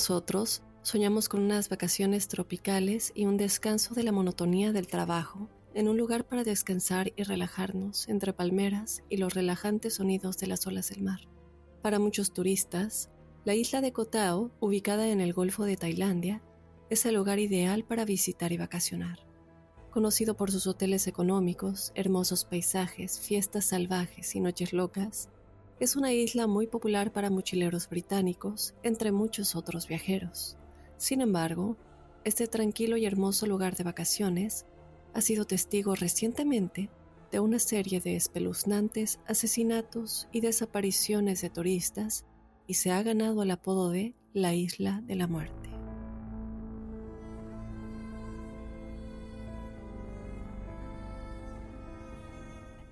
nosotros soñamos con unas vacaciones tropicales y un descanso de la monotonía del trabajo, en un lugar para descansar y relajarnos entre palmeras y los relajantes sonidos de las olas del mar. Para muchos turistas, la isla de Koh Tao, ubicada en el Golfo de Tailandia, es el lugar ideal para visitar y vacacionar. Conocido por sus hoteles económicos, hermosos paisajes, fiestas salvajes y noches locas, es una isla muy popular para mochileros británicos, entre muchos otros viajeros. Sin embargo, este tranquilo y hermoso lugar de vacaciones ha sido testigo recientemente de una serie de espeluznantes asesinatos y desapariciones de turistas y se ha ganado el apodo de la Isla de la Muerte.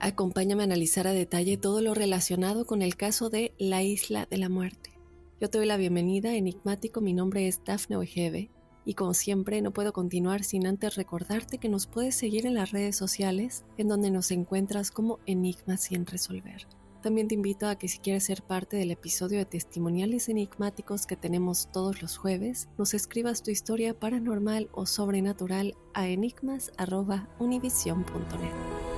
Acompáñame a analizar a detalle todo lo relacionado con el caso de la Isla de la Muerte. Yo te doy la bienvenida, enigmático, mi nombre es Dafne Ojeve y como siempre no puedo continuar sin antes recordarte que nos puedes seguir en las redes sociales en donde nos encuentras como Enigmas sin resolver. También te invito a que si quieres ser parte del episodio de testimoniales enigmáticos que tenemos todos los jueves, nos escribas tu historia paranormal o sobrenatural a enigmas.univision.net.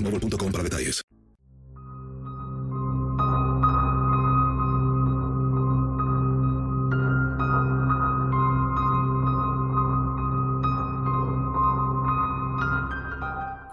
boostmobile.com para detalles.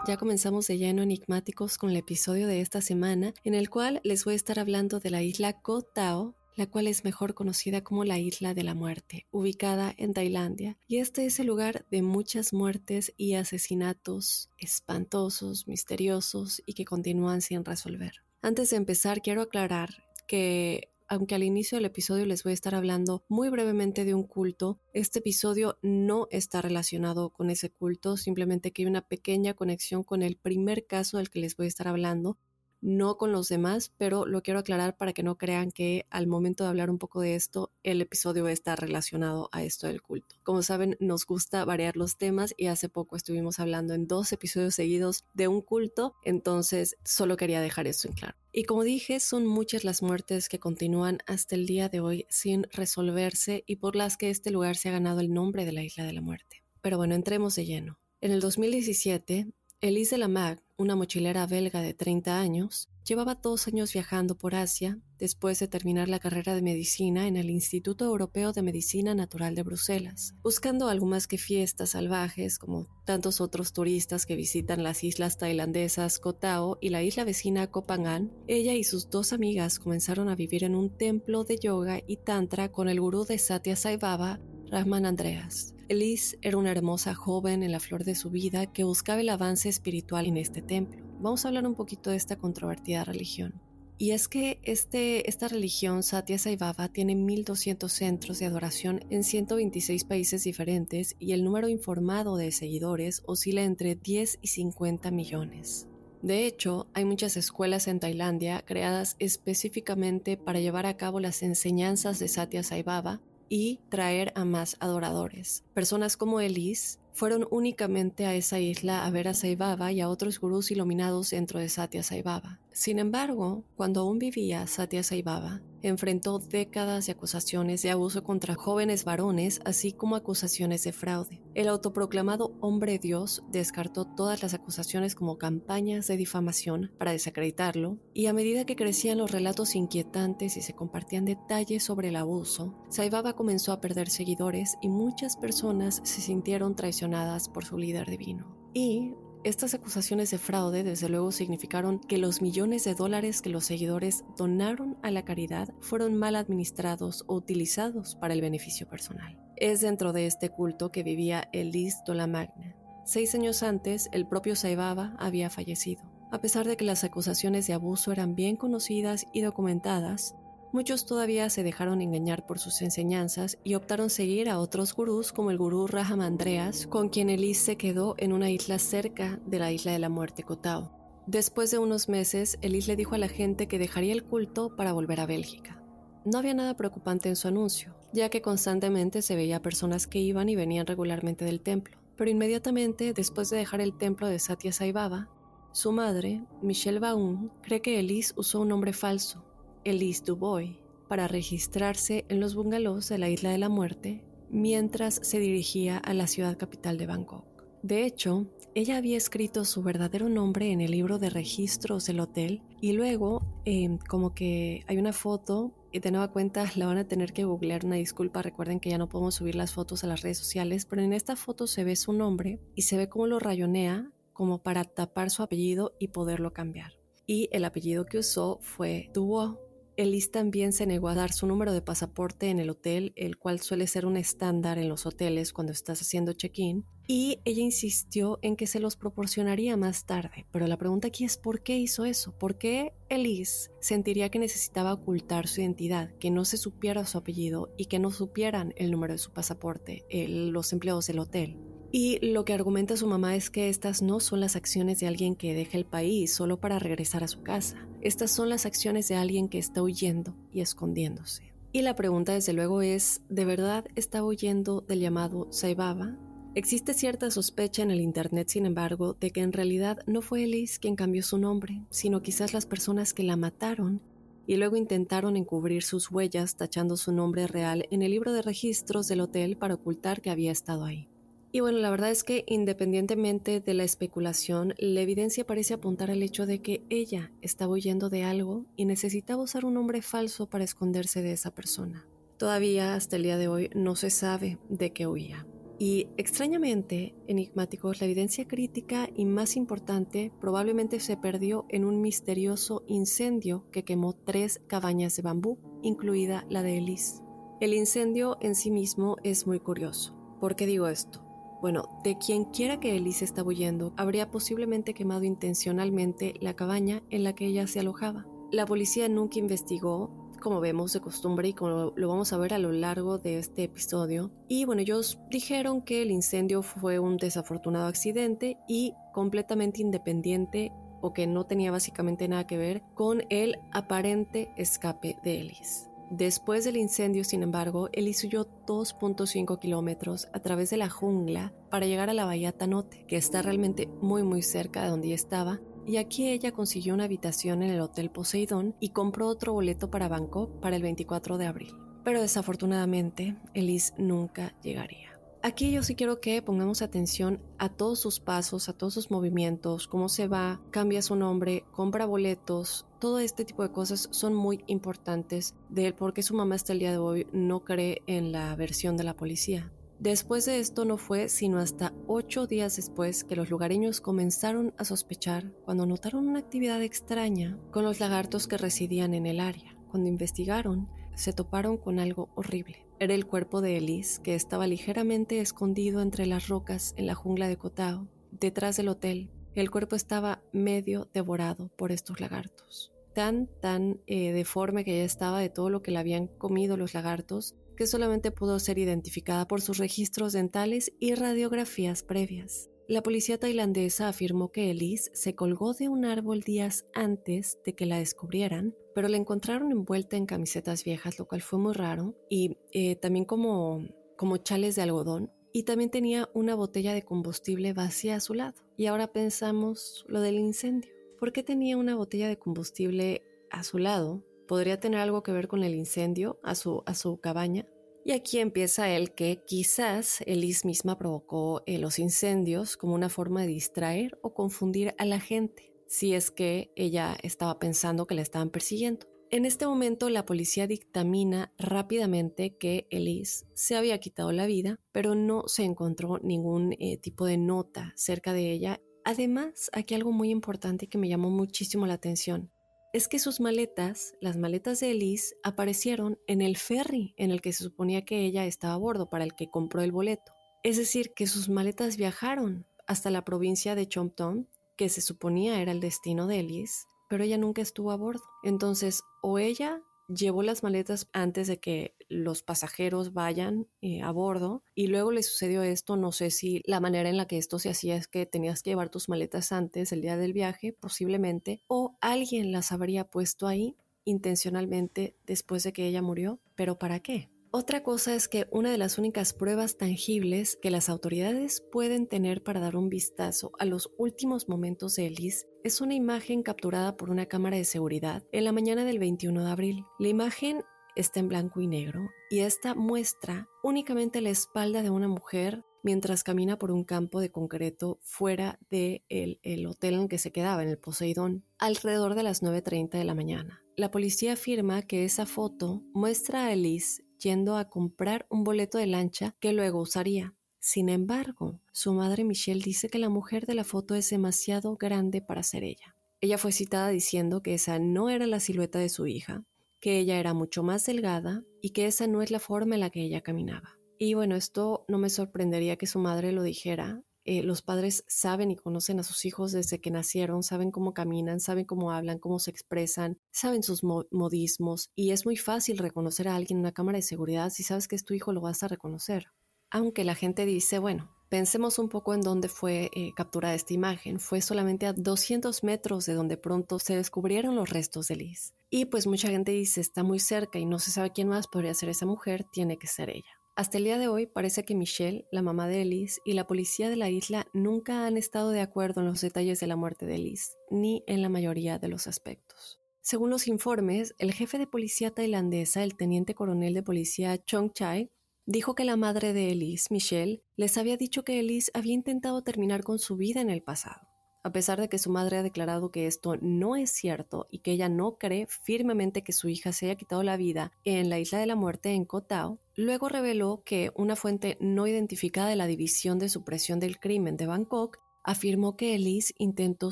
Ya comenzamos de lleno enigmáticos con el episodio de esta semana, en el cual les voy a estar hablando de la isla Koh Tao, la cual es mejor conocida como la Isla de la Muerte, ubicada en Tailandia. Y este es el lugar de muchas muertes y asesinatos espantosos, misteriosos y que continúan sin resolver. Antes de empezar, quiero aclarar que aunque al inicio del episodio les voy a estar hablando muy brevemente de un culto, este episodio no está relacionado con ese culto, simplemente que hay una pequeña conexión con el primer caso del que les voy a estar hablando, no con los demás, pero lo quiero aclarar para que no crean que al momento de hablar un poco de esto, el episodio está relacionado a esto del culto. Como saben, nos gusta variar los temas y hace poco estuvimos hablando en dos episodios seguidos de un culto, entonces solo quería dejar esto en claro. Y como dije, son muchas las muertes que continúan hasta el día de hoy sin resolverse y por las que este lugar se ha ganado el nombre de la Isla de la Muerte. Pero bueno, entremos de lleno. En el 2017, Elise de Lamagne, una mochilera belga de 30 años, llevaba dos años viajando por Asia después de terminar la carrera de medicina en el Instituto Europeo de Medicina Natural de Bruselas, buscando algo más que fiestas salvajes como tantos otros turistas que visitan las islas tailandesas Koh Tao y la isla vecina Koh Phangan. Ella y sus dos amigas comenzaron a vivir en un templo de yoga y tantra con el gurú de Satya Sai Baba, Rahman Andreas. Elise era una hermosa joven en la flor de su vida que buscaba el avance espiritual en este templo. Vamos a hablar un poquito de esta controvertida religión. Y es que este, esta religión, Satya Sai Baba, tiene 1.200 centros de adoración en 126 países diferentes y el número informado de seguidores oscila entre 10 y 50 millones. De hecho, hay muchas escuelas en Tailandia creadas específicamente para llevar a cabo las enseñanzas de Satya Sai Baba y traer a más adoradores. Personas como Elise fueron únicamente a esa isla a ver a Saibaba y a otros gurús iluminados dentro de Satya Saibaba. Sin embargo, cuando aún vivía Satya Saibaba, enfrentó décadas de acusaciones de abuso contra jóvenes varones, así como acusaciones de fraude. El autoproclamado hombre Dios descartó todas las acusaciones como campañas de difamación para desacreditarlo, y a medida que crecían los relatos inquietantes y se compartían detalles sobre el abuso, Saibaba comenzó a perder seguidores y muchas personas se sintieron traicionadas por su líder divino. Y estas acusaciones de fraude desde luego significaron que los millones de dólares que los seguidores donaron a la caridad fueron mal administrados o utilizados para el beneficio personal. Es dentro de este culto que vivía Elise Magna. Seis años antes, el propio Saibaba había fallecido. A pesar de que las acusaciones de abuso eran bien conocidas y documentadas, Muchos todavía se dejaron engañar por sus enseñanzas y optaron seguir a otros gurús como el gurú Raham Andreas, con quien Elise se quedó en una isla cerca de la isla de la muerte Kotao. Después de unos meses, Elise le dijo a la gente que dejaría el culto para volver a Bélgica. No había nada preocupante en su anuncio, ya que constantemente se veía personas que iban y venían regularmente del templo. Pero inmediatamente, después de dejar el templo de Satya Sai Baba, su madre, Michelle Baum, cree que Elise usó un nombre falso Elise Dubois para registrarse en los bungalows de la Isla de la Muerte mientras se dirigía a la ciudad capital de Bangkok. De hecho, ella había escrito su verdadero nombre en el libro de registros del hotel y luego em, como que hay una foto y de nueva cuenta la van a tener que googlear una disculpa, recuerden que ya no podemos subir las fotos a las redes sociales, pero en esta foto se ve su nombre y se ve cómo lo rayonea como para tapar su apellido y poderlo cambiar. Y el apellido que usó fue Duo, Elise también se negó a dar su número de pasaporte en el hotel, el cual suele ser un estándar en los hoteles cuando estás haciendo check-in, y ella insistió en que se los proporcionaría más tarde. Pero la pregunta aquí es ¿por qué hizo eso? ¿Por qué Elise sentiría que necesitaba ocultar su identidad, que no se supiera su apellido y que no supieran el número de su pasaporte los empleados del hotel? Y lo que argumenta su mamá es que estas no son las acciones de alguien que deja el país solo para regresar a su casa. Estas son las acciones de alguien que está huyendo y escondiéndose. Y la pregunta desde luego es, ¿de verdad está huyendo del llamado Saibaba? Existe cierta sospecha en el Internet, sin embargo, de que en realidad no fue Elise quien cambió su nombre, sino quizás las personas que la mataron y luego intentaron encubrir sus huellas tachando su nombre real en el libro de registros del hotel para ocultar que había estado ahí. Y bueno, la verdad es que independientemente de la especulación, la evidencia parece apuntar al hecho de que ella estaba huyendo de algo y necesitaba usar un nombre falso para esconderse de esa persona. Todavía hasta el día de hoy no se sabe de qué huía. Y extrañamente, enigmáticos, la evidencia crítica y más importante probablemente se perdió en un misterioso incendio que quemó tres cabañas de bambú, incluida la de Elise. El incendio en sí mismo es muy curioso. ¿Por qué digo esto? Bueno, de quien quiera que Elise estaba huyendo, habría posiblemente quemado intencionalmente la cabaña en la que ella se alojaba. La policía nunca investigó, como vemos de costumbre y como lo vamos a ver a lo largo de este episodio. Y bueno, ellos dijeron que el incendio fue un desafortunado accidente y completamente independiente o que no tenía básicamente nada que ver con el aparente escape de Ellis. Después del incendio, sin embargo, Ellis huyó 2.5 kilómetros a través de la jungla para llegar a la bahía Tanote, que está realmente muy muy cerca de donde estaba, y aquí ella consiguió una habitación en el Hotel Poseidón y compró otro boleto para Bangkok para el 24 de abril. Pero desafortunadamente, Elise nunca llegaría. Aquí yo sí quiero que pongamos atención a todos sus pasos, a todos sus movimientos, cómo se va, cambia su nombre, compra boletos, todo este tipo de cosas son muy importantes de él porque su mamá hasta el día de hoy no cree en la versión de la policía. Después de esto no fue sino hasta ocho días después que los lugareños comenzaron a sospechar cuando notaron una actividad extraña con los lagartos que residían en el área. Cuando investigaron, se toparon con algo horrible. Era el cuerpo de Elise, que estaba ligeramente escondido entre las rocas en la jungla de Cotao, detrás del hotel. El cuerpo estaba medio devorado por estos lagartos. Tan, tan eh, deforme que ya estaba de todo lo que le habían comido los lagartos, que solamente pudo ser identificada por sus registros dentales y radiografías previas. La policía tailandesa afirmó que Elise se colgó de un árbol días antes de que la descubrieran, pero la encontraron envuelta en camisetas viejas, lo cual fue muy raro, y eh, también como, como chales de algodón, y también tenía una botella de combustible vacía a su lado. Y ahora pensamos lo del incendio. ¿Por qué tenía una botella de combustible a su lado? ¿Podría tener algo que ver con el incendio a su, a su cabaña? Y aquí empieza el que quizás Elise misma provocó eh, los incendios como una forma de distraer o confundir a la gente, si es que ella estaba pensando que la estaban persiguiendo. En este momento la policía dictamina rápidamente que Elise se había quitado la vida, pero no se encontró ningún eh, tipo de nota cerca de ella. Además, aquí algo muy importante que me llamó muchísimo la atención es que sus maletas, las maletas de Elise, aparecieron en el ferry en el que se suponía que ella estaba a bordo para el que compró el boleto. Es decir, que sus maletas viajaron hasta la provincia de Chompton, que se suponía era el destino de Elise, pero ella nunca estuvo a bordo. Entonces, o ella llevó las maletas antes de que los pasajeros vayan eh, a bordo y luego le sucedió esto, no sé si la manera en la que esto se hacía es que tenías que llevar tus maletas antes el día del viaje, posiblemente, o alguien las habría puesto ahí intencionalmente después de que ella murió, pero ¿para qué? Otra cosa es que una de las únicas pruebas tangibles que las autoridades pueden tener para dar un vistazo a los últimos momentos de Elise es una imagen capturada por una cámara de seguridad en la mañana del 21 de abril. La imagen está en blanco y negro y esta muestra únicamente la espalda de una mujer mientras camina por un campo de concreto fuera del de el hotel en que se quedaba, en el Poseidón, alrededor de las 9.30 de la mañana. La policía afirma que esa foto muestra a Elise yendo a comprar un boleto de lancha que luego usaría. Sin embargo, su madre Michelle dice que la mujer de la foto es demasiado grande para ser ella. Ella fue citada diciendo que esa no era la silueta de su hija, que ella era mucho más delgada y que esa no es la forma en la que ella caminaba. Y bueno, esto no me sorprendería que su madre lo dijera, eh, los padres saben y conocen a sus hijos desde que nacieron, saben cómo caminan, saben cómo hablan, cómo se expresan, saben sus modismos y es muy fácil reconocer a alguien en una cámara de seguridad. Si sabes que es tu hijo, lo vas a reconocer. Aunque la gente dice, bueno, Pensemos un poco en dónde fue eh, capturada esta imagen. Fue solamente a 200 metros de donde pronto se descubrieron los restos de Liz. Y pues mucha gente dice, está muy cerca y no se sabe quién más podría ser esa mujer, tiene que ser ella. Hasta el día de hoy parece que Michelle, la mamá de Elise, y la policía de la isla nunca han estado de acuerdo en los detalles de la muerte de Elise, ni en la mayoría de los aspectos. Según los informes, el jefe de policía tailandesa, el teniente coronel de policía Chong Chai, dijo que la madre de Elise, Michelle, les había dicho que Elise había intentado terminar con su vida en el pasado a pesar de que su madre ha declarado que esto no es cierto y que ella no cree firmemente que su hija se haya quitado la vida en la isla de la muerte en Kotao, luego reveló que una fuente no identificada de la División de Supresión del Crimen de Bangkok afirmó que Elise intentó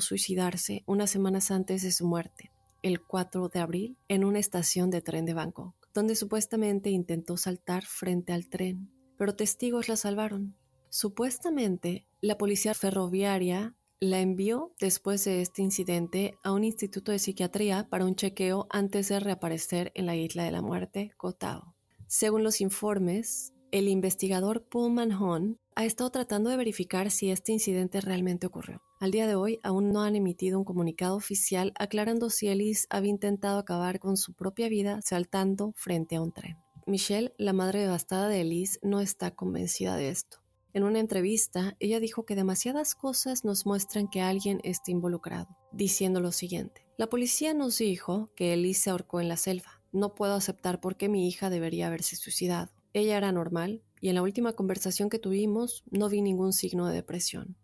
suicidarse unas semanas antes de su muerte, el 4 de abril, en una estación de tren de Bangkok, donde supuestamente intentó saltar frente al tren, pero testigos la salvaron. Supuestamente, la policía ferroviaria la envió después de este incidente a un instituto de psiquiatría para un chequeo antes de reaparecer en la isla de la muerte, Kotao. Según los informes, el investigador Paul Manhon ha estado tratando de verificar si este incidente realmente ocurrió. Al día de hoy aún no han emitido un comunicado oficial aclarando si Elise había intentado acabar con su propia vida saltando frente a un tren. Michelle, la madre devastada de Elise, no está convencida de esto. En una entrevista, ella dijo que demasiadas cosas nos muestran que alguien está involucrado, diciendo lo siguiente. La policía nos dijo que Elise se ahorcó en la selva. No puedo aceptar por qué mi hija debería haberse suicidado. Ella era normal y en la última conversación que tuvimos no vi ningún signo de depresión.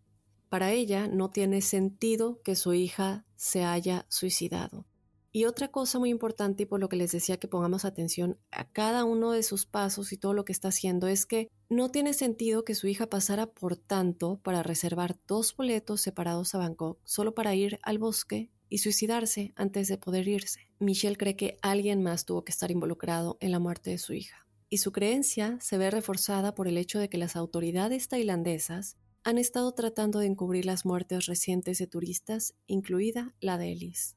Para ella no tiene sentido que su hija se haya suicidado. Y otra cosa muy importante y por lo que les decía que pongamos atención a cada uno de sus pasos y todo lo que está haciendo es que no tiene sentido que su hija pasara por tanto para reservar dos boletos separados a Bangkok solo para ir al bosque y suicidarse antes de poder irse. Michelle cree que alguien más tuvo que estar involucrado en la muerte de su hija. Y su creencia se ve reforzada por el hecho de que las autoridades tailandesas han estado tratando de encubrir las muertes recientes de turistas, incluida la de Elise.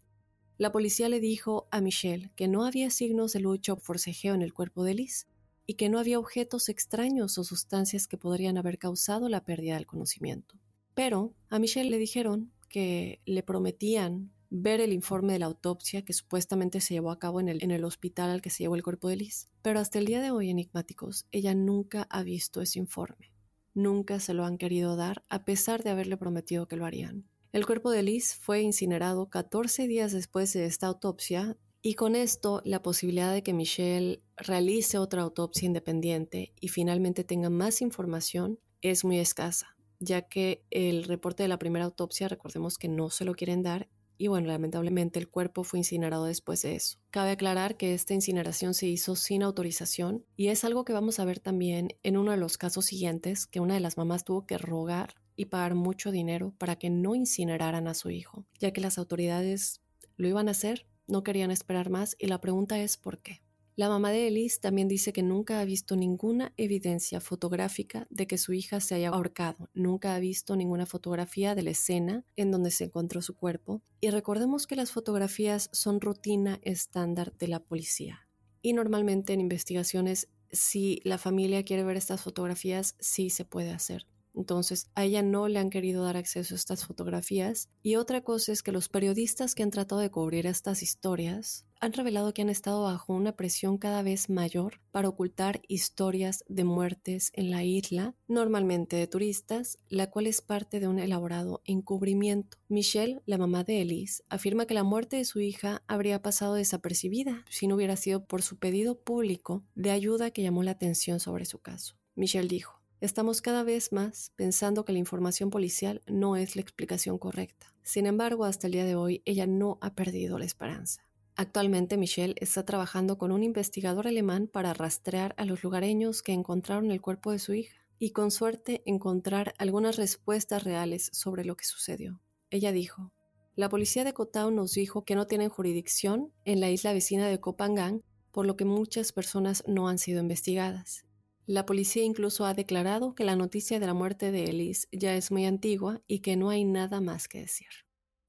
La policía le dijo a Michelle que no había signos de lucha o forcejeo en el cuerpo de Elise y que no había objetos extraños o sustancias que podrían haber causado la pérdida del conocimiento. Pero a Michelle le dijeron que le prometían ver el informe de la autopsia que supuestamente se llevó a cabo en el, en el hospital al que se llevó el cuerpo de Liz. Pero hasta el día de hoy, enigmáticos, ella nunca ha visto ese informe. Nunca se lo han querido dar, a pesar de haberle prometido que lo harían. El cuerpo de Liz fue incinerado 14 días después de esta autopsia y con esto la posibilidad de que Michelle realice otra autopsia independiente y finalmente tenga más información es muy escasa, ya que el reporte de la primera autopsia, recordemos que no se lo quieren dar y bueno, lamentablemente el cuerpo fue incinerado después de eso. Cabe aclarar que esta incineración se hizo sin autorización y es algo que vamos a ver también en uno de los casos siguientes, que una de las mamás tuvo que rogar y pagar mucho dinero para que no incineraran a su hijo, ya que las autoridades lo iban a hacer, no querían esperar más y la pregunta es ¿por qué? La mamá de Elise también dice que nunca ha visto ninguna evidencia fotográfica de que su hija se haya ahorcado, nunca ha visto ninguna fotografía de la escena en donde se encontró su cuerpo, y recordemos que las fotografías son rutina estándar de la policía. Y normalmente en investigaciones, si la familia quiere ver estas fotografías, sí se puede hacer. Entonces, a ella no le han querido dar acceso a estas fotografías. Y otra cosa es que los periodistas que han tratado de cubrir estas historias han revelado que han estado bajo una presión cada vez mayor para ocultar historias de muertes en la isla, normalmente de turistas, la cual es parte de un elaborado encubrimiento. Michelle, la mamá de Elise, afirma que la muerte de su hija habría pasado desapercibida si no hubiera sido por su pedido público de ayuda que llamó la atención sobre su caso. Michelle dijo, Estamos cada vez más pensando que la información policial no es la explicación correcta. Sin embargo, hasta el día de hoy, ella no ha perdido la esperanza. Actualmente, Michelle está trabajando con un investigador alemán para rastrear a los lugareños que encontraron el cuerpo de su hija y con suerte encontrar algunas respuestas reales sobre lo que sucedió. Ella dijo, la policía de Kotao nos dijo que no tienen jurisdicción en la isla vecina de Kopangan, por lo que muchas personas no han sido investigadas. La policía incluso ha declarado que la noticia de la muerte de Elise ya es muy antigua y que no hay nada más que decir.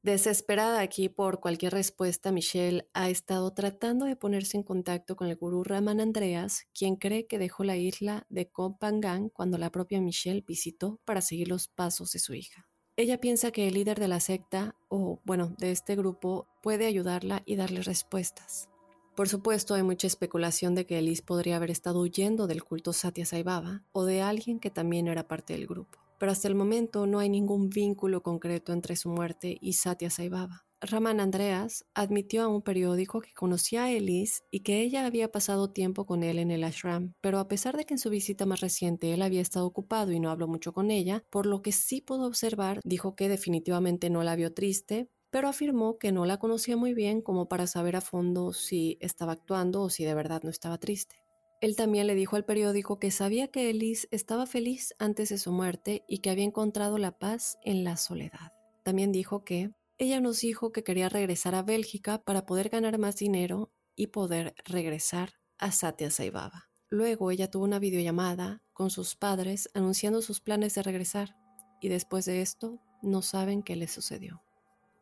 Desesperada aquí por cualquier respuesta, Michelle ha estado tratando de ponerse en contacto con el gurú Raman Andreas, quien cree que dejó la isla de Kopangan cuando la propia Michelle visitó para seguir los pasos de su hija. Ella piensa que el líder de la secta, o bueno, de este grupo, puede ayudarla y darle respuestas. Por supuesto, hay mucha especulación de que Elise podría haber estado huyendo del culto Satya Sai Baba o de alguien que también era parte del grupo. Pero hasta el momento no hay ningún vínculo concreto entre su muerte y Satya Sai Baba. Raman Andreas admitió a un periódico que conocía a Elise y que ella había pasado tiempo con él en el ashram, pero a pesar de que en su visita más reciente él había estado ocupado y no habló mucho con ella, por lo que sí pudo observar, dijo que definitivamente no la vio triste, pero afirmó que no la conocía muy bien como para saber a fondo si estaba actuando o si de verdad no estaba triste. Él también le dijo al periódico que sabía que Elise estaba feliz antes de su muerte y que había encontrado la paz en la soledad. También dijo que ella nos dijo que quería regresar a Bélgica para poder ganar más dinero y poder regresar a Satya Saibaba. Luego ella tuvo una videollamada con sus padres anunciando sus planes de regresar y después de esto no saben qué le sucedió.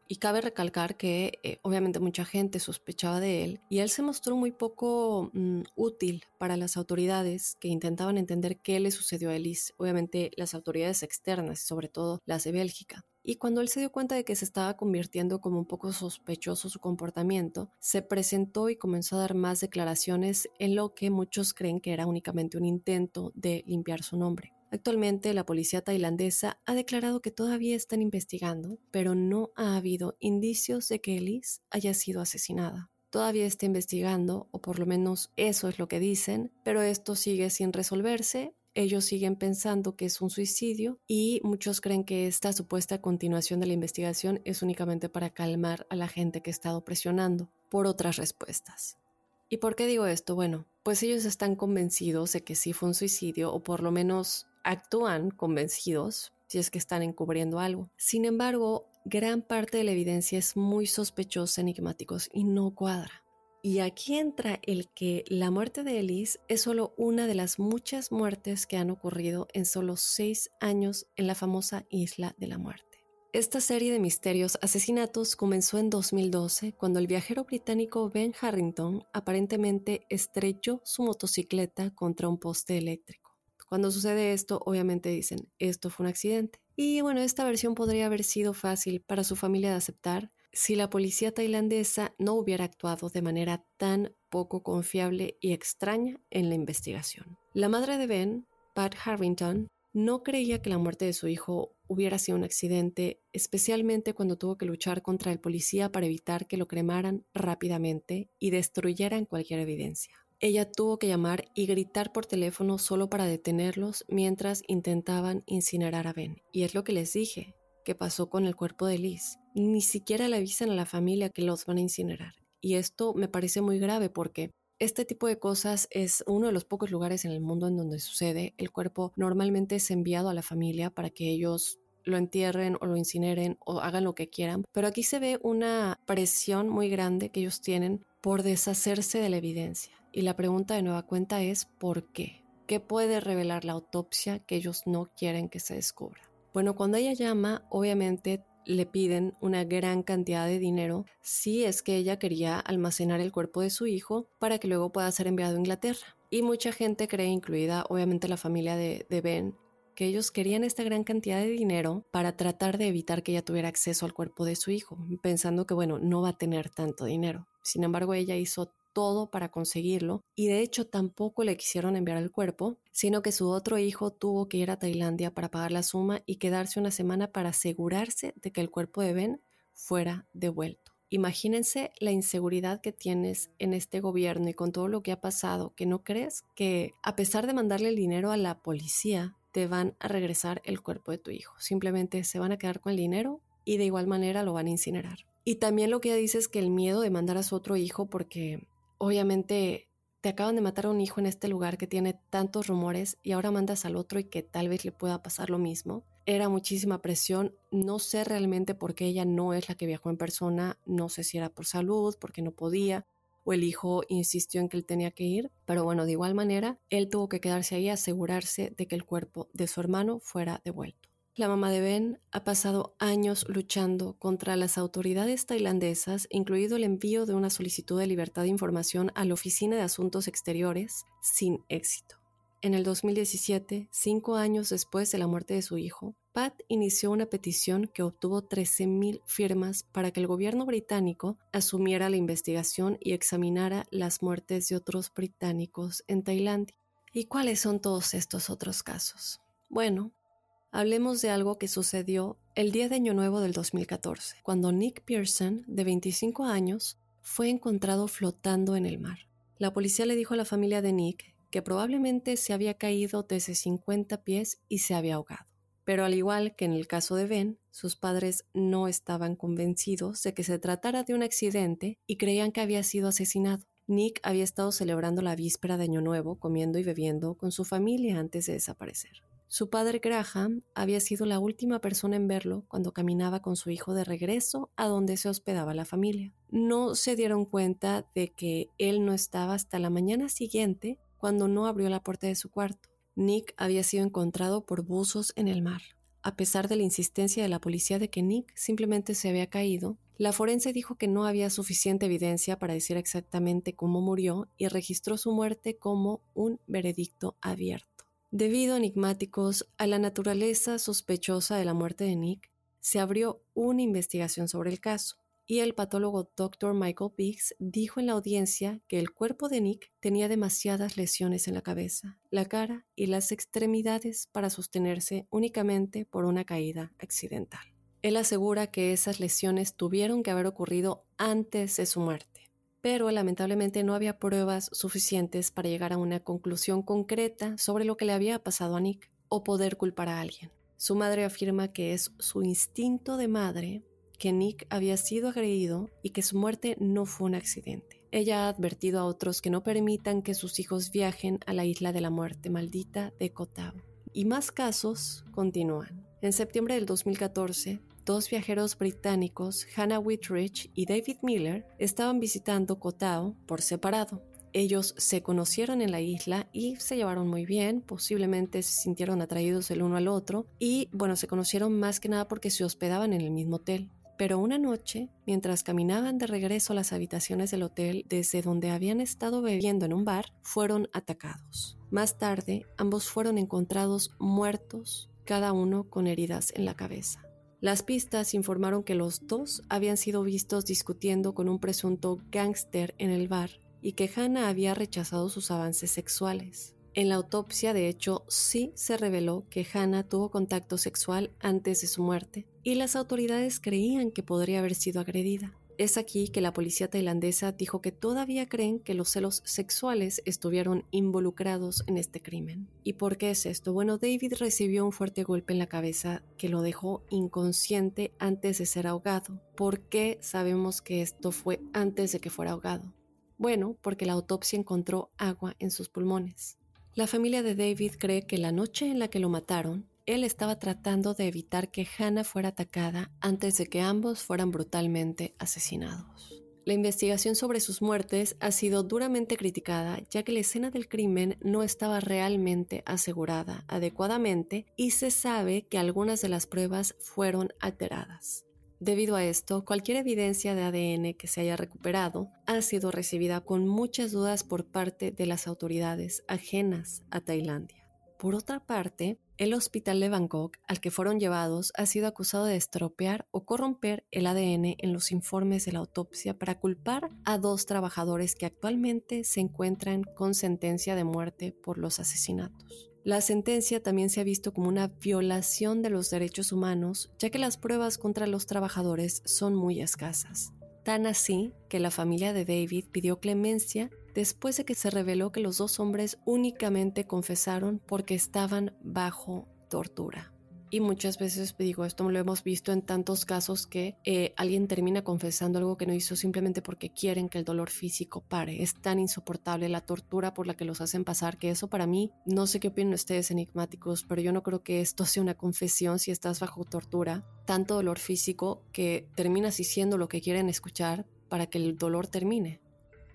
Y cabe recalcar que eh, obviamente mucha gente sospechaba de él y él se mostró muy poco mm, útil para las autoridades que intentaban entender qué le sucedió a Elise, obviamente las autoridades externas, sobre todo las de Bélgica. Y cuando él se dio cuenta de que se estaba convirtiendo como un poco sospechoso su comportamiento, se presentó y comenzó a dar más declaraciones en lo que muchos creen que era únicamente un intento de limpiar su nombre. Actualmente la policía tailandesa ha declarado que todavía están investigando, pero no ha habido indicios de que Elise haya sido asesinada. Todavía está investigando, o por lo menos eso es lo que dicen, pero esto sigue sin resolverse. Ellos siguen pensando que es un suicidio y muchos creen que esta supuesta continuación de la investigación es únicamente para calmar a la gente que ha estado presionando por otras respuestas. ¿Y por qué digo esto? Bueno, pues ellos están convencidos de que sí fue un suicidio o por lo menos actúan convencidos si es que están encubriendo algo. Sin embargo, gran parte de la evidencia es muy sospechosa, enigmáticos y no cuadra. Y aquí entra el que la muerte de Elise es solo una de las muchas muertes que han ocurrido en solo seis años en la famosa Isla de la Muerte. Esta serie de misterios asesinatos comenzó en 2012 cuando el viajero británico Ben Harrington aparentemente estrelló su motocicleta contra un poste eléctrico. Cuando sucede esto, obviamente dicen, esto fue un accidente. Y bueno, esta versión podría haber sido fácil para su familia de aceptar si la policía tailandesa no hubiera actuado de manera tan poco confiable y extraña en la investigación. La madre de Ben, Pat Harrington, no creía que la muerte de su hijo hubiera sido un accidente, especialmente cuando tuvo que luchar contra el policía para evitar que lo cremaran rápidamente y destruyeran cualquier evidencia. Ella tuvo que llamar y gritar por teléfono solo para detenerlos mientras intentaban incinerar a Ben. Y es lo que les dije, que pasó con el cuerpo de Liz. Ni siquiera le avisan a la familia que los van a incinerar. Y esto me parece muy grave porque este tipo de cosas es uno de los pocos lugares en el mundo en donde sucede. El cuerpo normalmente es enviado a la familia para que ellos lo entierren o lo incineren o hagan lo que quieran. Pero aquí se ve una presión muy grande que ellos tienen por deshacerse de la evidencia. Y la pregunta de nueva cuenta es ¿por qué? ¿Qué puede revelar la autopsia que ellos no quieren que se descubra? Bueno, cuando ella llama, obviamente le piden una gran cantidad de dinero si es que ella quería almacenar el cuerpo de su hijo para que luego pueda ser enviado a Inglaterra. Y mucha gente cree, incluida obviamente la familia de, de Ben, que ellos querían esta gran cantidad de dinero para tratar de evitar que ella tuviera acceso al cuerpo de su hijo, pensando que, bueno, no va a tener tanto dinero. Sin embargo, ella hizo todo para conseguirlo y de hecho tampoco le quisieron enviar el cuerpo, sino que su otro hijo tuvo que ir a Tailandia para pagar la suma y quedarse una semana para asegurarse de que el cuerpo de Ben fuera devuelto. Imagínense la inseguridad que tienes en este gobierno y con todo lo que ha pasado, que no crees que a pesar de mandarle el dinero a la policía, te van a regresar el cuerpo de tu hijo. Simplemente se van a quedar con el dinero y de igual manera lo van a incinerar. Y también lo que ella dice es que el miedo de mandar a su otro hijo, porque obviamente te acaban de matar a un hijo en este lugar que tiene tantos rumores y ahora mandas al otro y que tal vez le pueda pasar lo mismo. Era muchísima presión. No sé realmente por qué ella no es la que viajó en persona. No sé si era por salud, porque no podía o el hijo insistió en que él tenía que ir, pero bueno, de igual manera, él tuvo que quedarse ahí a asegurarse de que el cuerpo de su hermano fuera devuelto. La mamá de Ben ha pasado años luchando contra las autoridades tailandesas, incluido el envío de una solicitud de libertad de información a la Oficina de Asuntos Exteriores, sin éxito. En el 2017, cinco años después de la muerte de su hijo, Pat inició una petición que obtuvo 13.000 firmas para que el gobierno británico asumiera la investigación y examinara las muertes de otros británicos en Tailandia. ¿Y cuáles son todos estos otros casos? Bueno, hablemos de algo que sucedió el día de Año Nuevo del 2014, cuando Nick Pearson, de 25 años, fue encontrado flotando en el mar. La policía le dijo a la familia de Nick que probablemente se había caído desde 50 pies y se había ahogado. Pero al igual que en el caso de Ben, sus padres no estaban convencidos de que se tratara de un accidente y creían que había sido asesinado. Nick había estado celebrando la víspera de Año Nuevo, comiendo y bebiendo con su familia antes de desaparecer. Su padre Graham había sido la última persona en verlo cuando caminaba con su hijo de regreso a donde se hospedaba la familia. No se dieron cuenta de que él no estaba hasta la mañana siguiente cuando no abrió la puerta de su cuarto. Nick había sido encontrado por buzos en el mar. a pesar de la insistencia de la policía de que Nick simplemente se había caído, la forense dijo que no había suficiente evidencia para decir exactamente cómo murió y registró su muerte como un veredicto abierto. Debido enigmáticos a la naturaleza sospechosa de la muerte de Nick, se abrió una investigación sobre el caso y el patólogo Dr. Michael Biggs dijo en la audiencia que el cuerpo de Nick tenía demasiadas lesiones en la cabeza, la cara y las extremidades para sostenerse únicamente por una caída accidental. Él asegura que esas lesiones tuvieron que haber ocurrido antes de su muerte, pero lamentablemente no había pruebas suficientes para llegar a una conclusión concreta sobre lo que le había pasado a Nick o poder culpar a alguien. Su madre afirma que es su instinto de madre que Nick había sido agredido y que su muerte no fue un accidente. Ella ha advertido a otros que no permitan que sus hijos viajen a la isla de la muerte maldita de Kotao. Y más casos continúan. En septiembre del 2014, dos viajeros británicos, Hannah Whitridge y David Miller, estaban visitando Kotao por separado. Ellos se conocieron en la isla y se llevaron muy bien, posiblemente se sintieron atraídos el uno al otro y bueno, se conocieron más que nada porque se hospedaban en el mismo hotel. Pero una noche, mientras caminaban de regreso a las habitaciones del hotel desde donde habían estado bebiendo en un bar, fueron atacados. Más tarde, ambos fueron encontrados muertos, cada uno con heridas en la cabeza. Las pistas informaron que los dos habían sido vistos discutiendo con un presunto gángster en el bar y que Hannah había rechazado sus avances sexuales. En la autopsia, de hecho, sí se reveló que Hannah tuvo contacto sexual antes de su muerte, y las autoridades creían que podría haber sido agredida. Es aquí que la policía tailandesa dijo que todavía creen que los celos sexuales estuvieron involucrados en este crimen. ¿Y por qué es esto? Bueno, David recibió un fuerte golpe en la cabeza que lo dejó inconsciente antes de ser ahogado. ¿Por qué sabemos que esto fue antes de que fuera ahogado? Bueno, porque la autopsia encontró agua en sus pulmones. La familia de David cree que la noche en la que lo mataron, él estaba tratando de evitar que Hannah fuera atacada antes de que ambos fueran brutalmente asesinados. La investigación sobre sus muertes ha sido duramente criticada ya que la escena del crimen no estaba realmente asegurada adecuadamente y se sabe que algunas de las pruebas fueron alteradas. Debido a esto, cualquier evidencia de ADN que se haya recuperado ha sido recibida con muchas dudas por parte de las autoridades ajenas a Tailandia. Por otra parte, el hospital de Bangkok al que fueron llevados ha sido acusado de estropear o corromper el ADN en los informes de la autopsia para culpar a dos trabajadores que actualmente se encuentran con sentencia de muerte por los asesinatos. La sentencia también se ha visto como una violación de los derechos humanos, ya que las pruebas contra los trabajadores son muy escasas. Tan así que la familia de David pidió clemencia después de que se reveló que los dos hombres únicamente confesaron porque estaban bajo tortura. Y muchas veces digo, esto lo hemos visto en tantos casos que eh, alguien termina confesando algo que no hizo simplemente porque quieren que el dolor físico pare. Es tan insoportable la tortura por la que los hacen pasar que eso para mí, no sé qué opinan ustedes enigmáticos, pero yo no creo que esto sea una confesión si estás bajo tortura. Tanto dolor físico que terminas diciendo lo que quieren escuchar para que el dolor termine.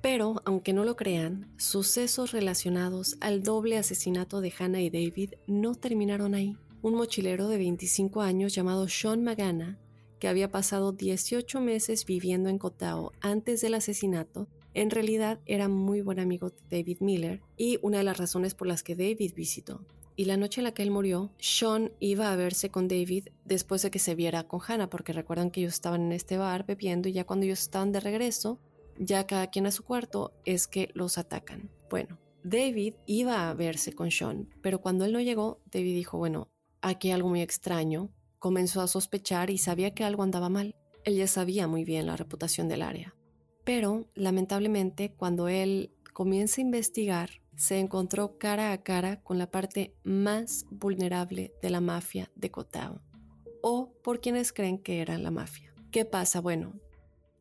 Pero, aunque no lo crean, sucesos relacionados al doble asesinato de Hannah y David no terminaron ahí un mochilero de 25 años llamado Sean Magana, que había pasado 18 meses viviendo en Kotao antes del asesinato, en realidad era muy buen amigo de David Miller y una de las razones por las que David visitó. Y la noche en la que él murió, Sean iba a verse con David después de que se viera con Hannah, porque recuerdan que ellos estaban en este bar bebiendo y ya cuando ellos estaban de regreso, ya cada quien a su cuarto, es que los atacan. Bueno, David iba a verse con Sean, pero cuando él no llegó, David dijo, bueno, aquí algo muy extraño, comenzó a sospechar y sabía que algo andaba mal. Él ya sabía muy bien la reputación del área. Pero, lamentablemente, cuando él comienza a investigar, se encontró cara a cara con la parte más vulnerable de la mafia de Kotao, o por quienes creen que era la mafia. ¿Qué pasa? Bueno,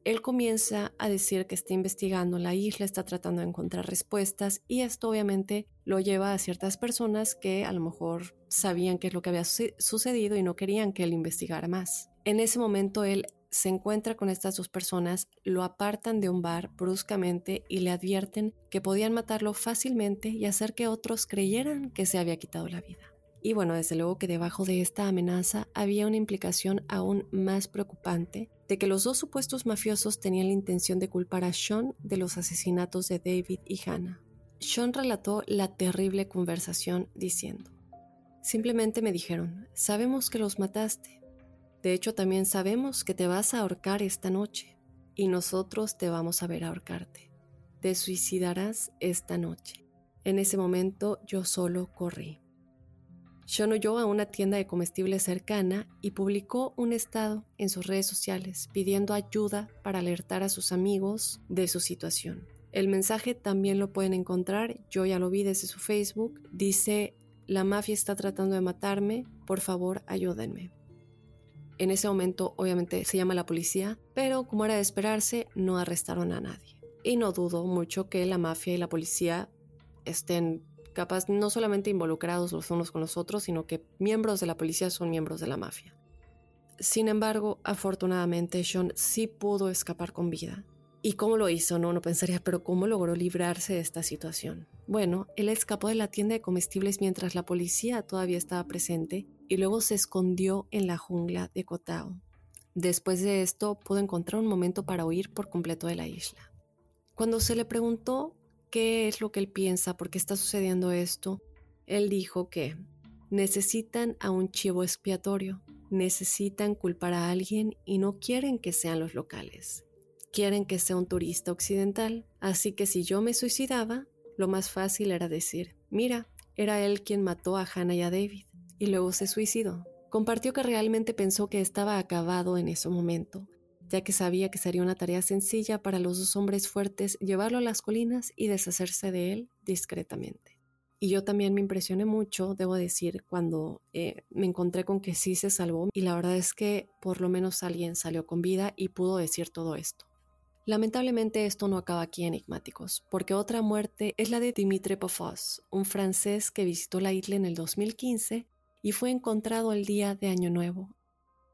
él comienza a decir que está investigando la isla, está tratando de encontrar respuestas y esto obviamente lo lleva a ciertas personas que a lo mejor sabían qué es lo que había sucedido y no querían que él investigara más. En ese momento él se encuentra con estas dos personas, lo apartan de un bar bruscamente y le advierten que podían matarlo fácilmente y hacer que otros creyeran que se había quitado la vida. Y bueno, desde luego que debajo de esta amenaza había una implicación aún más preocupante de que los dos supuestos mafiosos tenían la intención de culpar a Sean de los asesinatos de David y Hannah. Sean relató la terrible conversación diciendo, Simplemente me dijeron, sabemos que los mataste. De hecho, también sabemos que te vas a ahorcar esta noche y nosotros te vamos a ver ahorcarte. Te suicidarás esta noche. En ese momento yo solo corrí. Huyó a una tienda de comestibles cercana y publicó un estado en sus redes sociales pidiendo ayuda para alertar a sus amigos de su situación. El mensaje también lo pueden encontrar, yo ya lo vi desde su Facebook, dice, la mafia está tratando de matarme, por favor ayúdenme. En ese momento obviamente se llama la policía, pero como era de esperarse, no arrestaron a nadie. Y no dudo mucho que la mafia y la policía estén capaz no solamente involucrados los unos con los otros, sino que miembros de la policía son miembros de la mafia. Sin embargo, afortunadamente, Sean sí pudo escapar con vida. ¿Y cómo lo hizo? No, no pensaría, pero ¿cómo logró librarse de esta situación? Bueno, él escapó de la tienda de comestibles mientras la policía todavía estaba presente y luego se escondió en la jungla de Kotao. Después de esto, pudo encontrar un momento para huir por completo de la isla. Cuando se le preguntó qué es lo que él piensa, por qué está sucediendo esto, él dijo que necesitan a un chivo expiatorio, necesitan culpar a alguien y no quieren que sean los locales, quieren que sea un turista occidental, así que si yo me suicidaba, lo más fácil era decir, mira, era él quien mató a Hannah y a David, y luego se suicidó. Compartió que realmente pensó que estaba acabado en ese momento, ya que sabía que sería una tarea sencilla para los dos hombres fuertes llevarlo a las colinas y deshacerse de él discretamente. Y yo también me impresioné mucho, debo decir, cuando eh, me encontré con que sí se salvó y la verdad es que por lo menos alguien salió con vida y pudo decir todo esto. Lamentablemente esto no acaba aquí enigmáticos, porque otra muerte es la de Dimitri Pofos, un francés que visitó la isla en el 2015 y fue encontrado el día de Año Nuevo,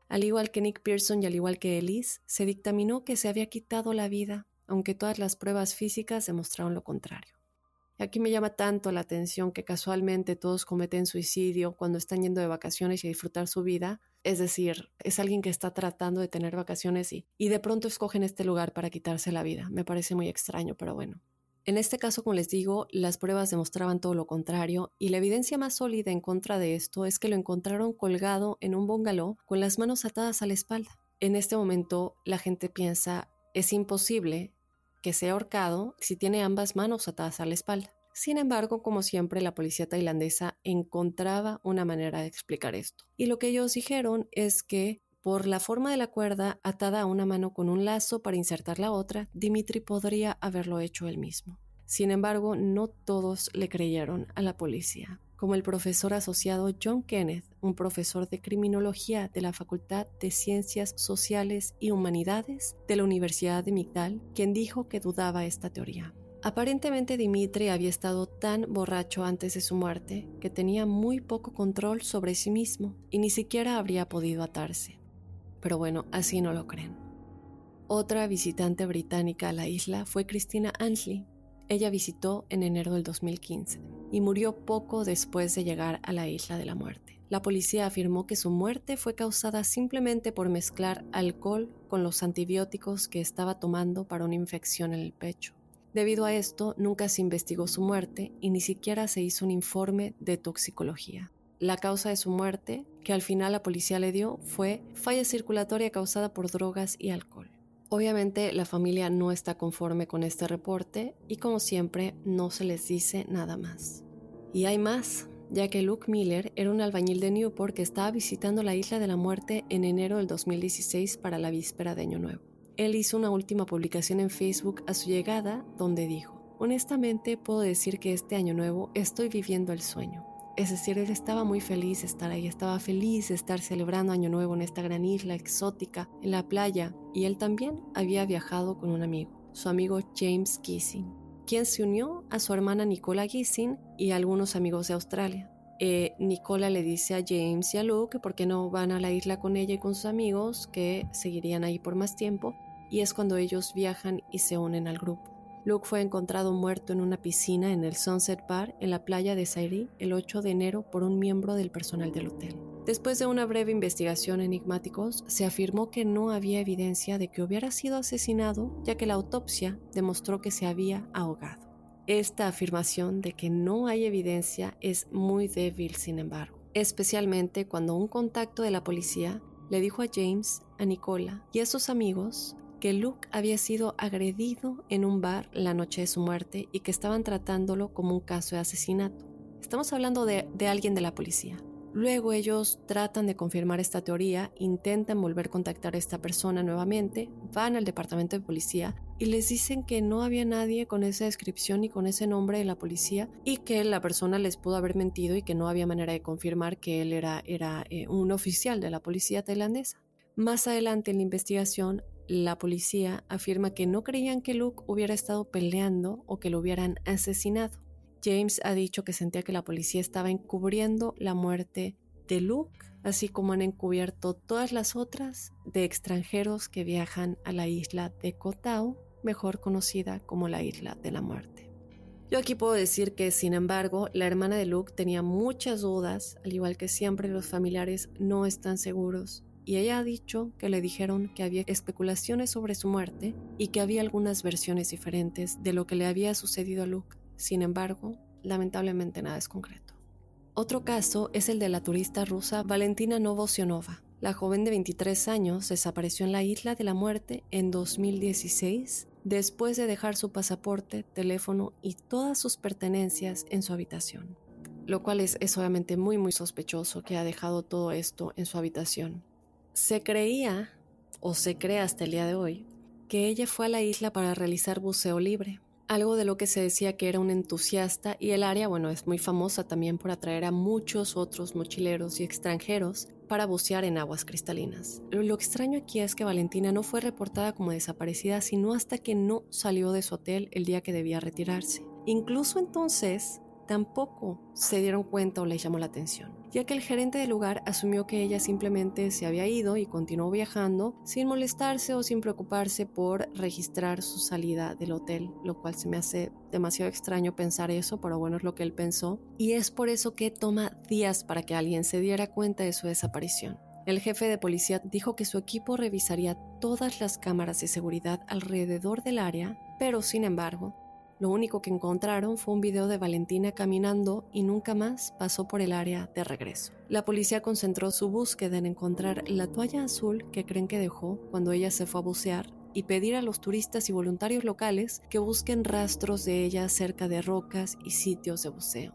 al igual que Nick Pearson y al igual que Elise, se dictaminó que se había quitado la vida, aunque todas las pruebas físicas demostraron lo contrario. Aquí me llama tanto la atención que casualmente todos cometen suicidio cuando están yendo de vacaciones y a disfrutar su vida. Es decir, es alguien que está tratando de tener vacaciones y, y de pronto escogen este lugar para quitarse la vida. Me parece muy extraño, pero bueno. En este caso, como les digo, las pruebas demostraban todo lo contrario y la evidencia más sólida en contra de esto es que lo encontraron colgado en un bungalow con las manos atadas a la espalda. En este momento la gente piensa es imposible que sea ahorcado si tiene ambas manos atadas a la espalda. Sin embargo, como siempre, la policía tailandesa encontraba una manera de explicar esto. Y lo que ellos dijeron es que por la forma de la cuerda atada a una mano con un lazo para insertar la otra, Dimitri podría haberlo hecho él mismo. Sin embargo, no todos le creyeron a la policía, como el profesor asociado John Kenneth, un profesor de criminología de la Facultad de Ciencias Sociales y Humanidades de la Universidad de Migdal, quien dijo que dudaba esta teoría. Aparentemente Dimitri había estado tan borracho antes de su muerte que tenía muy poco control sobre sí mismo y ni siquiera habría podido atarse pero bueno, así no lo creen. Otra visitante británica a la isla fue Christina Ansley. Ella visitó en enero del 2015 y murió poco después de llegar a la isla de la muerte. La policía afirmó que su muerte fue causada simplemente por mezclar alcohol con los antibióticos que estaba tomando para una infección en el pecho. Debido a esto, nunca se investigó su muerte y ni siquiera se hizo un informe de toxicología. La causa de su muerte, que al final la policía le dio, fue falla circulatoria causada por drogas y alcohol. Obviamente la familia no está conforme con este reporte y como siempre no se les dice nada más. Y hay más, ya que Luke Miller era un albañil de Newport que estaba visitando la isla de la muerte en enero del 2016 para la víspera de Año Nuevo. Él hizo una última publicación en Facebook a su llegada donde dijo, honestamente puedo decir que este Año Nuevo estoy viviendo el sueño. Es decir, él estaba muy feliz de estar ahí, estaba feliz de estar celebrando Año Nuevo en esta gran isla exótica, en la playa, y él también había viajado con un amigo, su amigo James Gissing, quien se unió a su hermana Nicola Gissing y a algunos amigos de Australia. Eh, Nicola le dice a James y a Luke que por qué no van a la isla con ella y con sus amigos, que seguirían ahí por más tiempo, y es cuando ellos viajan y se unen al grupo. Luke fue encontrado muerto en una piscina en el Sunset Bar en la playa de Sairi el 8 de enero por un miembro del personal del hotel. Después de una breve investigación enigmáticos, se afirmó que no había evidencia de que hubiera sido asesinado, ya que la autopsia demostró que se había ahogado. Esta afirmación de que no hay evidencia es muy débil, sin embargo, especialmente cuando un contacto de la policía le dijo a James, a Nicola y a sus amigos que Luke había sido agredido en un bar la noche de su muerte y que estaban tratándolo como un caso de asesinato. Estamos hablando de, alguien de la policía, Luego ellos tratan de confirmar esta teoría, intentan volver a contactar a esta persona nuevamente, van al departamento de policía y les dicen que no había nadie con esa descripción y con ese nombre de la policía y que la persona les pudo haber mentido y que no había manera de confirmar que él era, era eh, un oficial de la policía tailandesa. Más adelante en la investigación, la policía afirma que no creían que Luke hubiera estado peleando o que lo hubieran asesinado. James ha dicho que sentía que la policía estaba encubriendo la muerte de Luke, así como han encubierto todas las otras de extranjeros que viajan a la isla de Kotao, mejor conocida como la isla de la muerte. Yo aquí puedo decir que, sin embargo, la hermana de Luke tenía muchas dudas, al igual que siempre los familiares no están seguros, y ella ha dicho que le dijeron que había especulaciones sobre su muerte y que había algunas versiones diferentes de lo que le había sucedido a Luke. Sin embargo, lamentablemente nada es concreto. Otro caso es el de la turista rusa Valentina Novosionova. La joven de 23 años desapareció en la isla de la muerte en 2016 después de dejar su pasaporte, teléfono y todas sus pertenencias en su habitación. Lo cual es, obviamente muy muy sospechoso que ha dejado todo esto en su habitación. Se creía, o se cree hasta el día de hoy, que ella fue a la isla para realizar buceo libre, algo de lo que se decía que era un entusiasta y el área, bueno, es muy famosa también por atraer a muchos otros mochileros y extranjeros para bucear en aguas cristalinas. Lo extraño aquí es que Valentina no fue reportada como desaparecida sino hasta que no salió de su hotel el día que debía retirarse. Incluso entonces, tampoco se dieron cuenta o le llamó la atención, ya que el gerente del lugar asumió que ella simplemente se había ido y continuó viajando sin molestarse o sin preocuparse por registrar su salida del hotel, lo cual se me hace demasiado extraño pensar eso, pero bueno, es lo que él pensó, y es por eso que toma días para que alguien se diera cuenta de su desaparición. El jefe de policía dijo que su equipo revisaría todas las cámaras de seguridad alrededor del área, pero sin embargo, lo único que encontraron fue un video de Valentina caminando y nunca más pasó por el área de regreso. La policía concentró su búsqueda en encontrar la toalla azul que creen que dejó cuando ella se fue a bucear y pedir a los turistas y voluntarios locales que busquen rastros de ella cerca de rocas y sitios de buceo.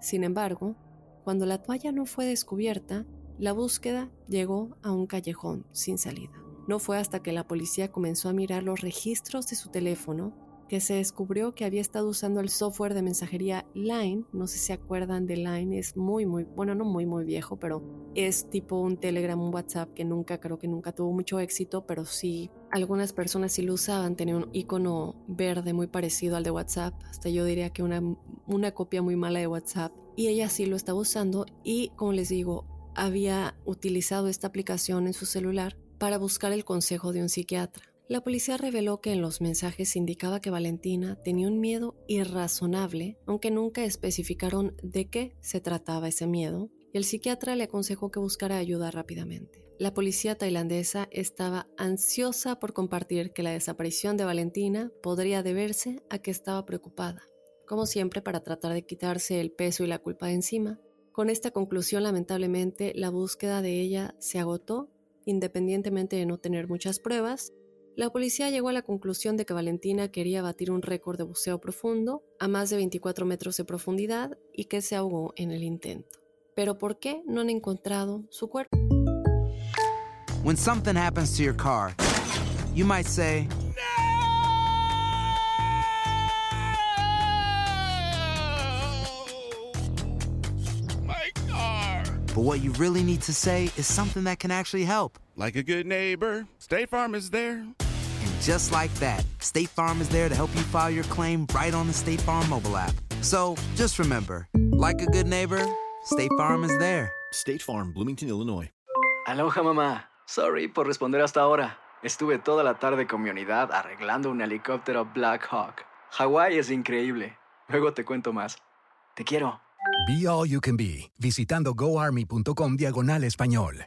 Sin embargo, cuando la toalla no fue descubierta, la búsqueda llegó a un callejón sin salida. No fue hasta que la policía comenzó a mirar los registros de su teléfono que se descubrió que había estado usando el software de mensajería Line. No sé si se acuerdan de Line, es muy, muy, bueno, no muy, muy viejo, pero es tipo un Telegram, un WhatsApp que nunca, creo que nunca tuvo mucho éxito, pero sí, algunas personas sí lo usaban. Tenía un icono verde muy parecido al de WhatsApp, hasta yo diría que una, una copia muy mala de WhatsApp. Y ella sí lo estaba usando y, como les digo, había utilizado esta aplicación en su celular para buscar el consejo de un psiquiatra. La policía reveló que en los mensajes indicaba que Valentina tenía un miedo irrazonable, aunque nunca especificaron de qué se trataba ese miedo, y el psiquiatra le aconsejó que buscara ayuda rápidamente. La policía tailandesa estaba ansiosa por compartir que la desaparición de Valentina podría deberse a que estaba preocupada, como siempre para tratar de quitarse el peso y la culpa de encima. Con esta conclusión, lamentablemente, la búsqueda de ella se agotó, independientemente de no tener muchas pruebas, la policía llegó a la conclusión de que Valentina quería batir un récord de buceo profundo a más de 24 metros de profundidad y que se ahogó en el intento. Pero ¿por qué no han encontrado su cuerpo? When something happens to your car, you might say, My car. but what you really need to say is something that can actually help. Like a good neighbor, State Farm is there. Just like that, State Farm is there to help you file your claim right on the State Farm mobile app. So just remember, like a good neighbor, State Farm is there. State Farm, Bloomington, Illinois. Aloha mamá. Sorry por responder hasta ahora. Estuve toda la tarde con mi unidad arreglando un helicóptero Black Hawk. Hawái es increíble. Luego te cuento más. Te quiero. Be All You Can Be, visitando goarmy.com diagonal español.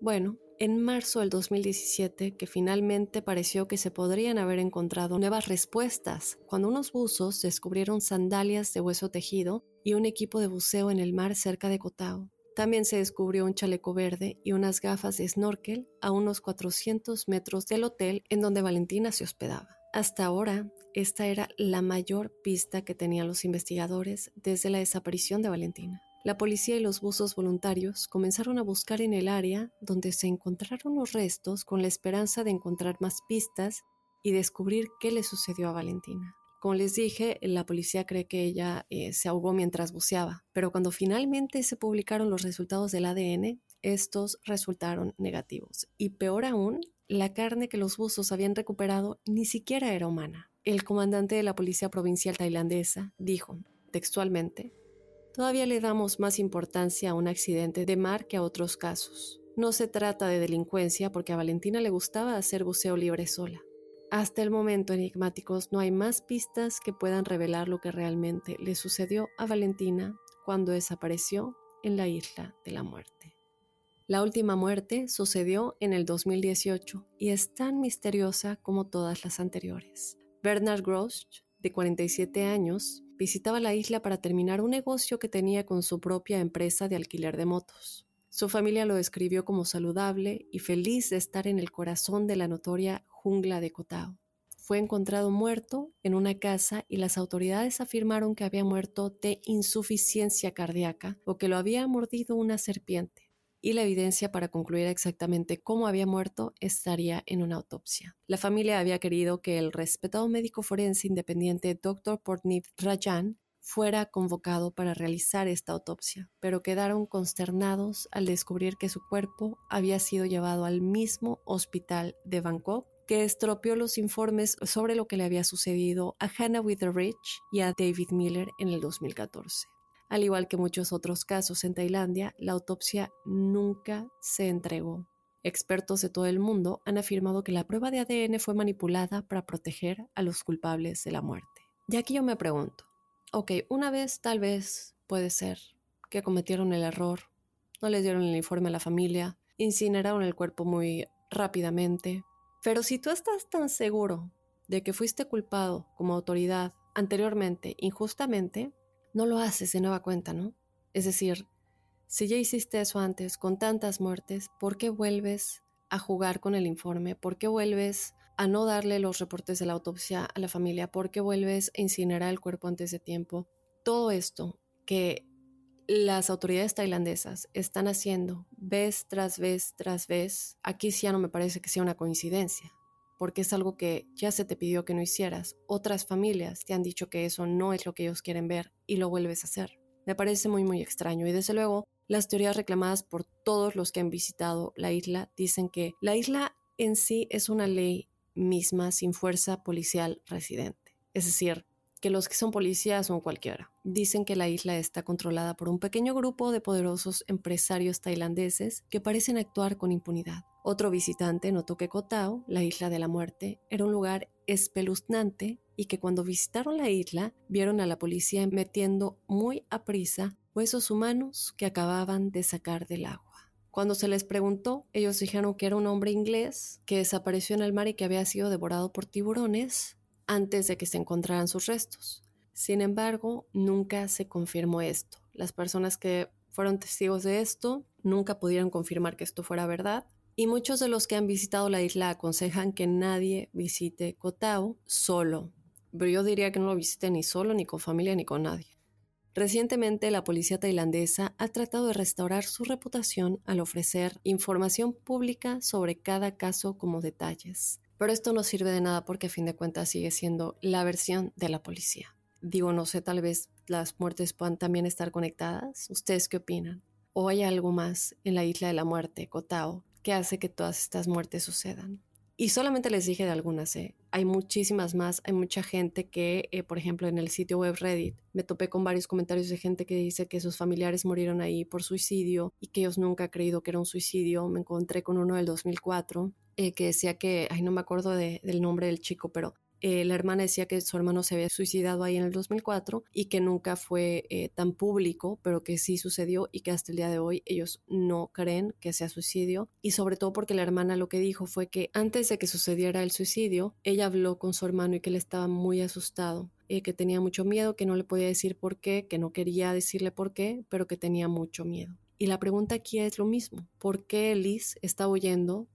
Bueno, en marzo del 2017, que finalmente pareció que se podrían haber encontrado nuevas respuestas, cuando unos buzos descubrieron sandalias de hueso tejido y un equipo de buceo en el mar cerca de Cotao. También se descubrió un chaleco verde y unas gafas de snorkel a unos 400 metros del hotel en donde Valentina se hospedaba. Hasta ahora, esta era la mayor pista que tenían los investigadores desde la desaparición de Valentina. La policía y los buzos voluntarios comenzaron a buscar en el área donde se encontraron los restos con la esperanza de encontrar más pistas y descubrir qué le sucedió a Valentina. Como les dije, la policía cree que ella eh, se ahogó mientras buceaba, pero cuando finalmente se publicaron los resultados del ADN, estos resultaron negativos. Y peor aún, la carne que los buzos habían recuperado ni siquiera era humana. El comandante de la policía provincial tailandesa dijo, textualmente, Todavía le damos más importancia a un accidente de mar que a otros casos. No se trata de delincuencia porque a Valentina le gustaba hacer buceo libre sola. Hasta el momento, enigmáticos, no hay más pistas que puedan revelar lo que realmente le sucedió a Valentina cuando desapareció en la isla de la muerte. La última muerte sucedió en el 2018 y es tan misteriosa como todas las anteriores. Bernard Grosch, de 47 años, visitaba la isla para terminar un negocio que tenía con su propia empresa de alquiler de motos. Su familia lo describió como saludable y feliz de estar en el corazón de la notoria jungla de Cotao. Fue encontrado muerto en una casa y las autoridades afirmaron que había muerto de insuficiencia cardíaca o que lo había mordido una serpiente y la evidencia para concluir exactamente cómo había muerto estaría en una autopsia. La familia había querido que el respetado médico forense independiente Dr. Portnip Rajan fuera convocado para realizar esta autopsia, pero quedaron consternados al descubrir que su cuerpo había sido llevado al mismo hospital de Bangkok que estropeó los informes sobre lo que le había sucedido a Hannah Witheridge y a David Miller en el 2014. Al igual que muchos otros casos en Tailandia, la autopsia nunca se entregó. Expertos de todo el mundo han afirmado que la prueba de ADN fue manipulada para proteger a los culpables de la muerte. Y aquí yo me pregunto, ok, una vez tal vez puede ser que cometieron el error, no les dieron el informe a la familia, incineraron el cuerpo muy rápidamente, pero si tú estás tan seguro de que fuiste culpado como autoridad anteriormente injustamente, no lo haces de nueva cuenta, ¿no? Es decir, si ya hiciste eso antes con tantas muertes, ¿por qué vuelves a jugar con el informe? ¿Por qué vuelves a no darle los reportes de la autopsia a la familia? ¿Por qué vuelves a incinerar el cuerpo antes de tiempo? Todo esto que las autoridades tailandesas están haciendo vez tras vez tras vez, aquí sí ya no me parece que sea una coincidencia porque es algo que ya se te pidió que no hicieras. Otras familias te han dicho que eso no es lo que ellos quieren ver y lo vuelves a hacer. Me parece muy muy extraño y desde luego las teorías reclamadas por todos los que han visitado la isla dicen que la isla en sí es una ley misma sin fuerza policial residente. Es decir, que los que son policías son cualquiera. Dicen que la isla está controlada por un pequeño grupo de poderosos empresarios tailandeses que parecen actuar con impunidad. Otro visitante notó que Kotao, la isla de la muerte, era un lugar espeluznante y que cuando visitaron la isla vieron a la policía metiendo muy a prisa huesos humanos que acababan de sacar del agua. Cuando se les preguntó, ellos dijeron que era un hombre inglés que desapareció en el mar y que había sido devorado por tiburones antes de que se encontraran sus restos. Sin embargo, nunca se confirmó esto. Las personas que fueron testigos de esto nunca pudieron confirmar que esto fuera verdad y muchos de los que han visitado la isla aconsejan que nadie visite Kotao solo. Pero yo diría que no lo visite ni solo, ni con familia, ni con nadie. Recientemente, la policía tailandesa ha tratado de restaurar su reputación al ofrecer información pública sobre cada caso como detalles. Pero esto no sirve de nada porque a fin de cuentas sigue siendo la versión de la policía. Digo, no sé, tal vez las muertes puedan también estar conectadas. ¿Ustedes qué opinan? ¿O hay algo más en la isla de la muerte, Kotao, que hace que todas estas muertes sucedan? Y solamente les dije de algunas, ¿eh? hay muchísimas más, hay mucha gente que, eh, por ejemplo, en el sitio web Reddit, me topé con varios comentarios de gente que dice que sus familiares murieron ahí por suicidio y que ellos nunca han creído que era un suicidio. Me encontré con uno del 2004 eh, que decía que, ay, no me acuerdo del nombre del chico, pero eh, la hermana decía que su hermano se había suicidado ahí en el 2004 y que nunca fue eh, tan público, pero que sí sucedió y que hasta el día de hoy ellos no creen que sea suicidio. Y sobre todo porque la hermana lo que dijo fue que antes de que sucediera el suicidio, ella habló con su hermano y que él estaba muy asustado. Eh, que tenía mucho miedo, que no le podía decir por qué, que no quería decirle por qué, pero que tenía mucho miedo. Y la pregunta aquí es lo mismo. ¿Por qué Liz está huyendo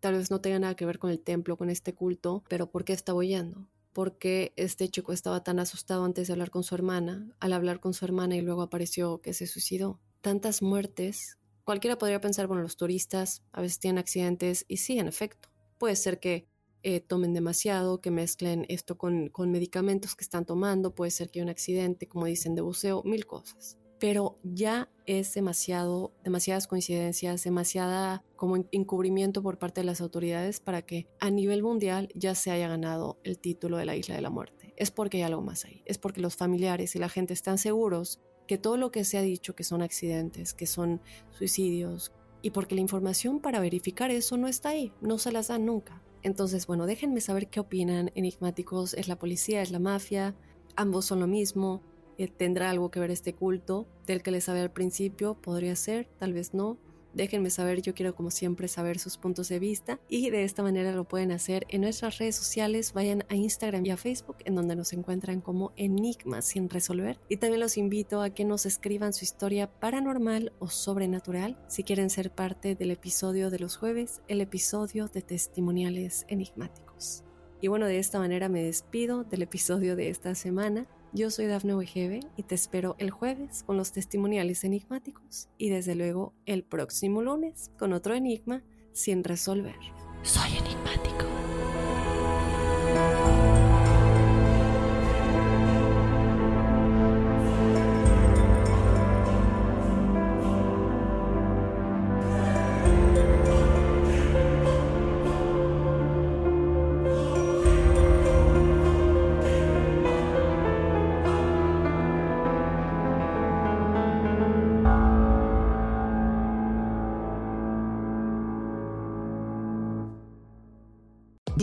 Tal vez no tenga nada que ver con el templo, con este culto, pero ¿por qué estaba huyendo? ¿Por qué este chico estaba tan asustado antes de hablar con su hermana, al hablar con su hermana y luego apareció que se suicidó? Tantas muertes. Cualquiera podría pensar, bueno, los turistas a veces tienen accidentes y sí, en efecto. Puede ser que eh, tomen demasiado, que mezclen esto con, con medicamentos que están tomando, puede ser que haya un accidente, como dicen, de buceo, mil cosas pero ya es demasiado, demasiadas coincidencias, demasiada como encubrimiento por parte de las autoridades para que a nivel mundial ya se haya ganado el título de la Isla de la Muerte. Es porque hay algo más ahí, es porque los familiares y la gente están seguros que todo lo que se ha dicho que son accidentes, que son suicidios, y porque la información para verificar eso no está ahí, no se las dan nunca. Entonces, bueno, déjenme saber qué opinan enigmáticos, ¿es la policía, es la mafia? Ambos son lo mismo, ¿Tendrá algo que ver este culto del que les hablé al principio? Podría ser, tal vez no. Déjenme saber, yo quiero como siempre saber sus puntos de vista y de esta manera lo pueden hacer en nuestras redes sociales, vayan a Instagram y a Facebook en donde nos encuentran como Enigmas sin resolver y también los invito a que nos escriban su historia paranormal o sobrenatural si quieren ser parte del episodio de los jueves, el episodio de testimoniales enigmáticos. Y bueno, de esta manera me despido del episodio de esta semana. Yo soy Dafne Wegebe y te espero el jueves con los testimoniales enigmáticos y desde luego el próximo lunes con otro enigma sin resolver. Soy enigmático.